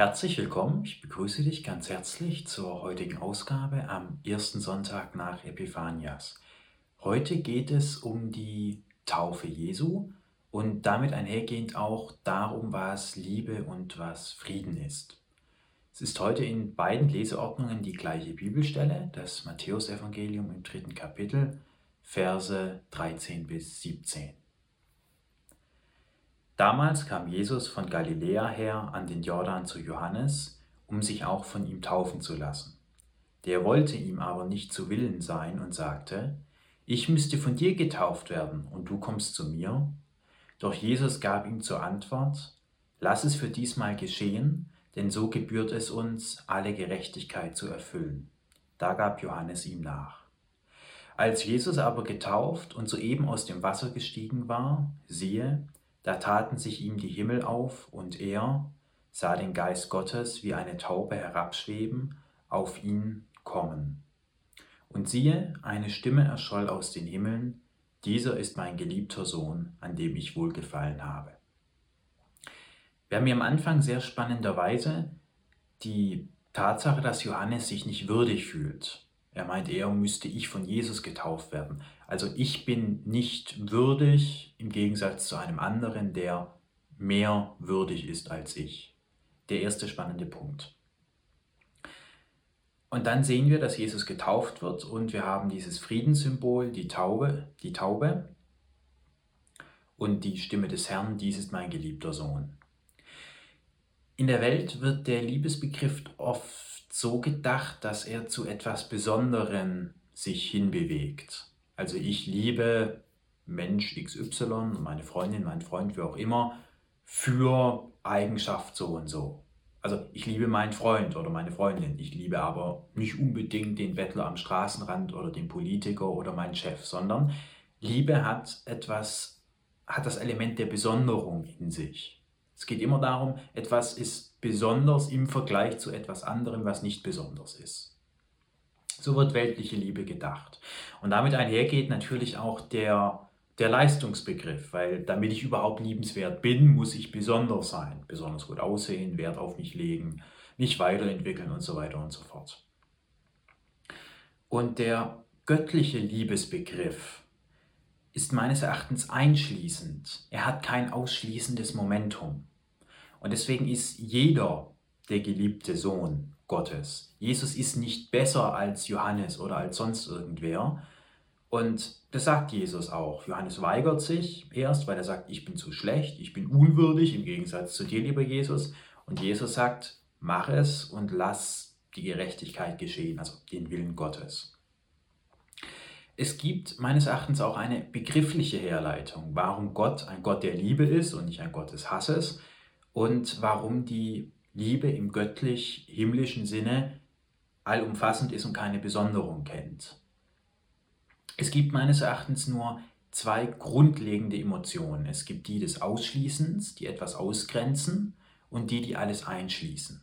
Herzlich willkommen, ich begrüße dich ganz herzlich zur heutigen Ausgabe am ersten Sonntag nach Epiphanias. Heute geht es um die Taufe Jesu und damit einhergehend auch darum, was Liebe und was Frieden ist. Es ist heute in beiden Leseordnungen die gleiche Bibelstelle, das Matthäusevangelium im dritten Kapitel, Verse 13 bis 17. Damals kam Jesus von Galiläa her an den Jordan zu Johannes, um sich auch von ihm taufen zu lassen. Der wollte ihm aber nicht zu Willen sein und sagte, ich müsste von dir getauft werden und du kommst zu mir? Doch Jesus gab ihm zur Antwort, lass es für diesmal geschehen, denn so gebührt es uns, alle Gerechtigkeit zu erfüllen. Da gab Johannes ihm nach. Als Jesus aber getauft und soeben aus dem Wasser gestiegen war, siehe, da taten sich ihm die Himmel auf, und er sah den Geist Gottes wie eine Taube herabschweben, auf ihn kommen. Und siehe, eine Stimme erscholl aus den Himmeln, dieser ist mein geliebter Sohn, an dem ich wohlgefallen habe. Wir haben hier am Anfang sehr spannenderweise die Tatsache, dass Johannes sich nicht würdig fühlt. Er meint, eher müsste ich von Jesus getauft werden. Also ich bin nicht würdig im Gegensatz zu einem anderen, der mehr würdig ist als ich. Der erste spannende Punkt. Und dann sehen wir, dass Jesus getauft wird und wir haben dieses Friedenssymbol, die Taube, die Taube und die Stimme des Herrn, dies ist mein geliebter Sohn. In der Welt wird der Liebesbegriff oft so gedacht, dass er zu etwas Besonderem sich hinbewegt. Also ich liebe Mensch XY, meine Freundin, mein Freund, wie auch immer, für Eigenschaft so und so. Also ich liebe meinen Freund oder meine Freundin. Ich liebe aber nicht unbedingt den Bettler am Straßenrand oder den Politiker oder meinen Chef, sondern Liebe hat etwas, hat das Element der Besonderung in sich. Es geht immer darum, etwas ist besonders im Vergleich zu etwas anderem, was nicht besonders ist. So wird weltliche Liebe gedacht. Und damit einhergeht natürlich auch der, der Leistungsbegriff, weil damit ich überhaupt liebenswert bin, muss ich besonders sein, besonders gut aussehen, Wert auf mich legen, mich weiterentwickeln und so weiter und so fort. Und der göttliche Liebesbegriff ist meines Erachtens einschließend. Er hat kein ausschließendes Momentum. Und deswegen ist jeder der geliebte Sohn Gottes. Jesus ist nicht besser als Johannes oder als sonst irgendwer. Und das sagt Jesus auch. Johannes weigert sich erst, weil er sagt, ich bin zu schlecht, ich bin unwürdig im Gegensatz zu dir, lieber Jesus. Und Jesus sagt, mach es und lass die Gerechtigkeit geschehen, also den Willen Gottes. Es gibt meines Erachtens auch eine begriffliche Herleitung, warum Gott ein Gott der Liebe ist und nicht ein Gott des Hasses und warum die Liebe im göttlich-himmlischen Sinne allumfassend ist und keine Besonderung kennt. Es gibt meines Erachtens nur zwei grundlegende Emotionen. Es gibt die des Ausschließens, die etwas ausgrenzen, und die, die alles einschließen.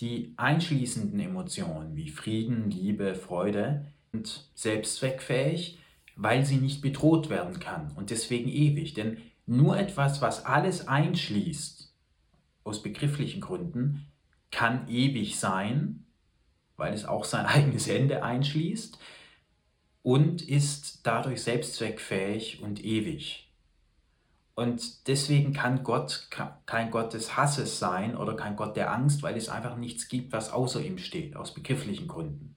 Die einschließenden Emotionen wie Frieden, Liebe, Freude sind selbstzweckfähig, weil sie nicht bedroht werden kann und deswegen ewig. Denn nur etwas, was alles einschließt, aus begrifflichen Gründen, kann ewig sein, weil es auch sein eigenes Ende einschließt und ist dadurch selbstzweckfähig und ewig. Und deswegen kann Gott kein Gott des Hasses sein oder kein Gott der Angst, weil es einfach nichts gibt, was außer ihm steht, aus begrifflichen Gründen.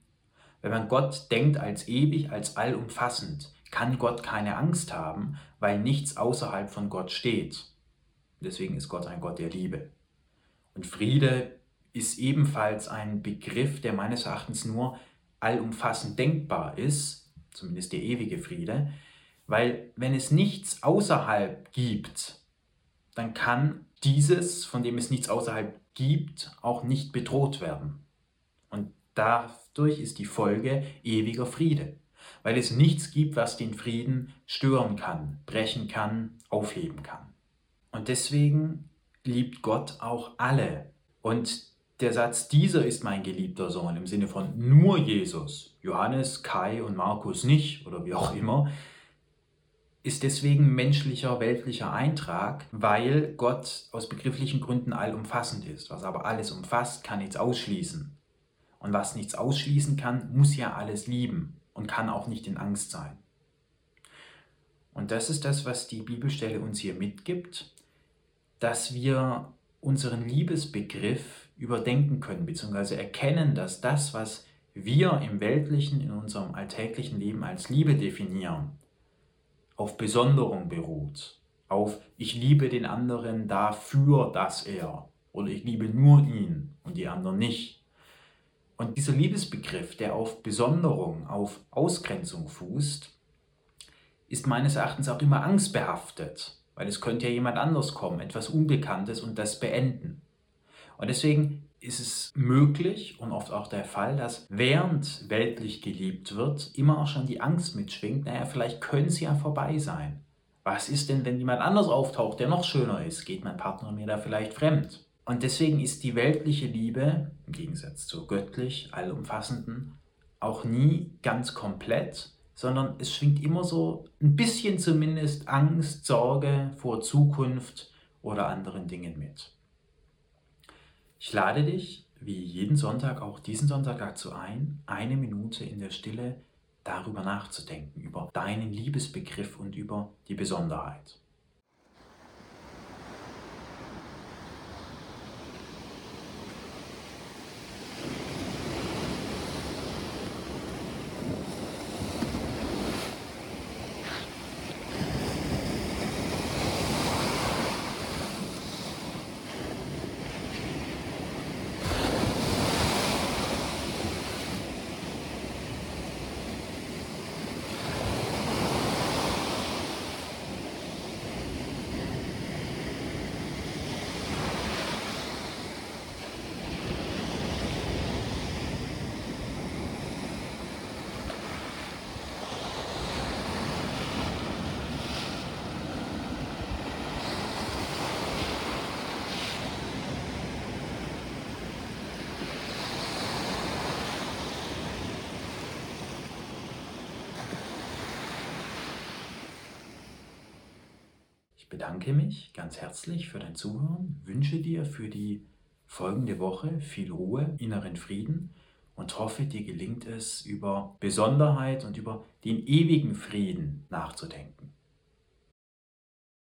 Wenn man Gott denkt als ewig, als allumfassend, kann Gott keine Angst haben, weil nichts außerhalb von Gott steht. Deswegen ist Gott ein Gott der Liebe. Und Friede ist ebenfalls ein Begriff, der meines Erachtens nur allumfassend denkbar ist, zumindest der ewige Friede, weil wenn es nichts außerhalb gibt, dann kann dieses, von dem es nichts außerhalb gibt, auch nicht bedroht werden. Und dadurch ist die Folge ewiger Friede, weil es nichts gibt, was den Frieden stören kann, brechen kann, aufheben kann. Und deswegen liebt Gott auch alle. Und der Satz, dieser ist mein geliebter Sohn im Sinne von nur Jesus, Johannes, Kai und Markus nicht oder wie auch immer, ist deswegen menschlicher, weltlicher Eintrag, weil Gott aus begrifflichen Gründen allumfassend ist. Was aber alles umfasst, kann nichts ausschließen. Und was nichts ausschließen kann, muss ja alles lieben und kann auch nicht in Angst sein. Und das ist das, was die Bibelstelle uns hier mitgibt, dass wir unseren Liebesbegriff überdenken können, beziehungsweise erkennen, dass das, was wir im weltlichen, in unserem alltäglichen Leben als Liebe definieren, auf Besonderung beruht, auf ich liebe den anderen dafür, dass er oder ich liebe nur ihn und die anderen nicht. Und dieser Liebesbegriff, der auf Besonderung, auf Ausgrenzung fußt, ist meines Erachtens auch immer angstbehaftet, weil es könnte ja jemand anders kommen, etwas Unbekanntes und das beenden. Und deswegen ist es möglich und oft auch der Fall, dass während weltlich geliebt wird, immer auch schon die Angst mitschwingt, naja, vielleicht könnte es ja vorbei sein. Was ist denn, wenn jemand anders auftaucht, der noch schöner ist? Geht mein Partner mir da vielleicht fremd? Und deswegen ist die weltliche Liebe, im Gegensatz zur göttlich allumfassenden, auch nie ganz komplett, sondern es schwingt immer so ein bisschen zumindest Angst, Sorge vor Zukunft oder anderen Dingen mit. Ich lade dich, wie jeden Sonntag, auch diesen Sonntag dazu ein, eine Minute in der Stille darüber nachzudenken, über deinen Liebesbegriff und über die Besonderheit. Ich bedanke mich ganz herzlich für dein Zuhören, wünsche dir für die folgende Woche viel Ruhe, inneren Frieden und hoffe, dir gelingt es, über Besonderheit und über den ewigen Frieden nachzudenken.